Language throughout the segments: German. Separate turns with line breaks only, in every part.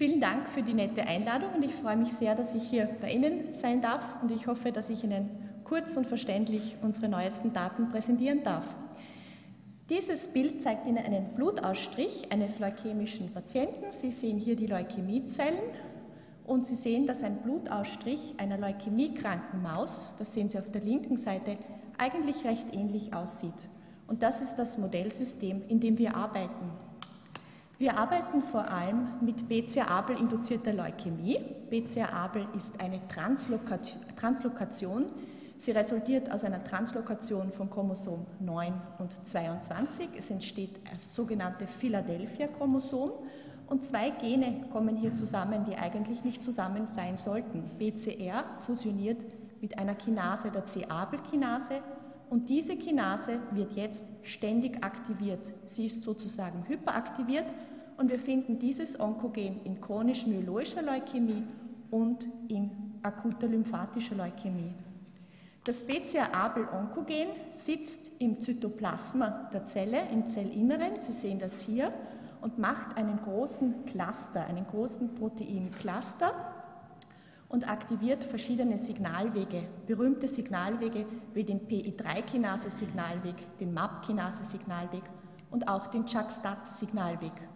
Vielen Dank für die nette Einladung und ich freue mich sehr, dass ich hier bei Ihnen sein darf und ich hoffe, dass ich Ihnen kurz und verständlich unsere neuesten Daten präsentieren darf. Dieses Bild zeigt Ihnen einen Blutausstrich eines leukämischen Patienten. Sie sehen hier die Leukämiezellen und Sie sehen, dass ein Blutausstrich einer leukämiekranken Maus, das sehen Sie auf der linken Seite, eigentlich recht ähnlich aussieht. Und das ist das Modellsystem, in dem wir arbeiten. Wir arbeiten vor allem mit BCA-ABL-induzierter Leukämie. BCA-ABL ist eine Translokation. Sie resultiert aus einer Translokation von Chromosom 9 und 22. Es entsteht das sogenannte Philadelphia-Chromosom und zwei Gene kommen hier zusammen, die eigentlich nicht zusammen sein sollten. BCR fusioniert mit einer Kinase, der C-Abel-Kinase, und diese Kinase wird jetzt ständig aktiviert. Sie ist sozusagen hyperaktiviert und wir finden dieses Onkogen in chronisch-myeloischer Leukämie und in akuter lymphatischer Leukämie. Das BCA-Abel-Onkogen sitzt im Zytoplasma der Zelle, im Zellinneren, Sie sehen das hier, und macht einen großen Cluster, einen großen Proteincluster und aktiviert verschiedene Signalwege, berühmte Signalwege wie den PI3-Kinase-Signalweg, den MAP-Kinase-Signalweg und auch den JAK-STAT-Signalweg.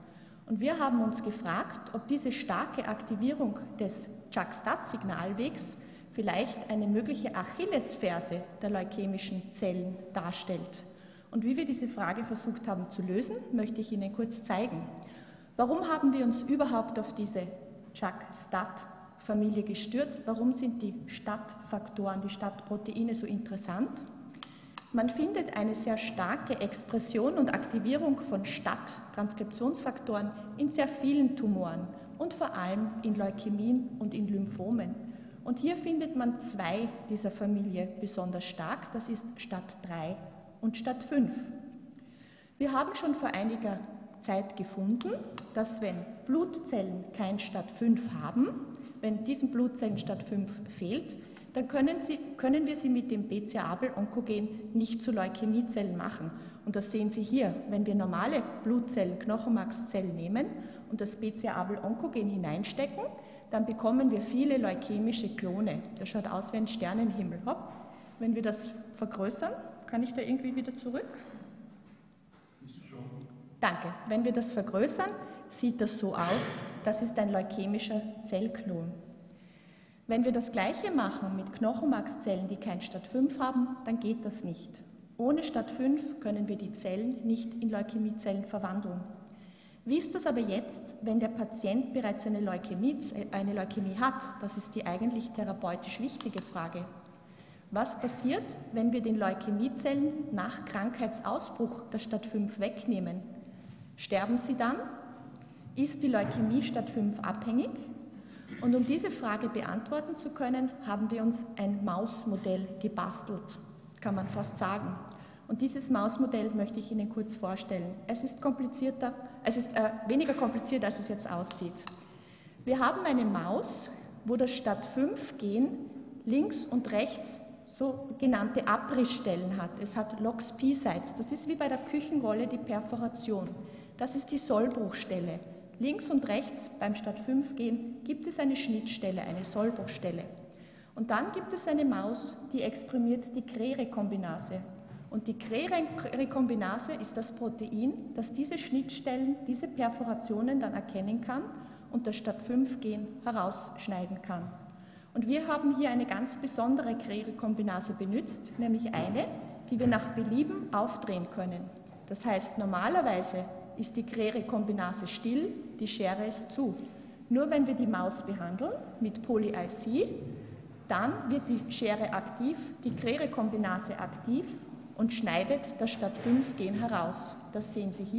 Und wir haben uns gefragt, ob diese starke Aktivierung des JAK-STAT-Signalwegs vielleicht eine mögliche Achillesferse der leukämischen Zellen darstellt. Und wie wir diese Frage versucht haben zu lösen, möchte ich Ihnen kurz zeigen. Warum haben wir uns überhaupt auf diese Chuck-Stat-Familie gestürzt? Warum sind die Stadtfaktoren, die Stadtproteine so interessant? Man findet eine sehr starke Expression und Aktivierung von Stadttranskriptionsfaktoren in sehr vielen Tumoren und vor allem in Leukämien und in Lymphomen. Und hier findet man zwei dieser Familie besonders stark. Das ist Stadt 3 und statt 5. Wir haben schon vor einiger Zeit gefunden, dass wenn Blutzellen kein statt 5 haben, wenn diesen Blutzellen statt 5 fehlt, dann können, sie, können wir sie mit dem BCA-Onkogen nicht zu Leukämiezellen machen. Und das sehen Sie hier. Wenn wir normale Blutzellen, Knochenmarkszellen nehmen und das BCA-Onkogen hineinstecken, dann bekommen wir viele leukämische Klone. Das schaut aus wie ein Sternenhimmel. Hopp. Wenn wir das vergrößern, kann ich da irgendwie wieder zurück? Danke. Wenn wir das vergrößern, sieht das so aus. Das ist ein leukämischer Zellklon. Wenn wir das Gleiche machen mit Knochenmarkszellen, die kein Stadt 5 haben, dann geht das nicht. Ohne Stadt 5 können wir die Zellen nicht in Leukämiezellen verwandeln. Wie ist das aber jetzt, wenn der Patient bereits eine Leukämie, eine Leukämie hat? Das ist die eigentlich therapeutisch wichtige Frage. Was passiert, wenn wir den Leukämiezellen nach Krankheitsausbruch der Stadt 5 wegnehmen? Sterben sie dann? Ist die Leukämie Stadt 5 abhängig? Und um diese Frage beantworten zu können, haben wir uns ein Mausmodell gebastelt, kann man fast sagen. Und dieses Mausmodell möchte ich Ihnen kurz vorstellen. Es ist komplizierter, es ist äh, weniger kompliziert, als es jetzt aussieht. Wir haben eine Maus, wo das Stadt 5 Gen links und rechts sogenannte Abrissstellen hat. Es hat Lox-P-Sites. Das ist wie bei der Küchenrolle die Perforation. Das ist die Sollbruchstelle. Links und rechts beim Stadt 5 gehen gibt es eine Schnittstelle, eine Sollbruchstelle. Und dann gibt es eine Maus, die exprimiert die Krere-Kombinase. Und die Krere-Kombinase ist das Protein, das diese Schnittstellen, diese Perforationen dann erkennen kann und das Stadt 5 Gen herausschneiden kann. Und wir haben hier eine ganz besondere Krere-Kombinase benutzt, nämlich eine, die wir nach Belieben aufdrehen können. Das heißt, normalerweise ist die Krere-Kombinase still, die Schere ist zu. Nur wenn wir die Maus behandeln mit Poly-IC, dann wird die Schere aktiv, die Krere-Kombinase aktiv und schneidet das statt 5 Gen heraus. Das sehen Sie hier.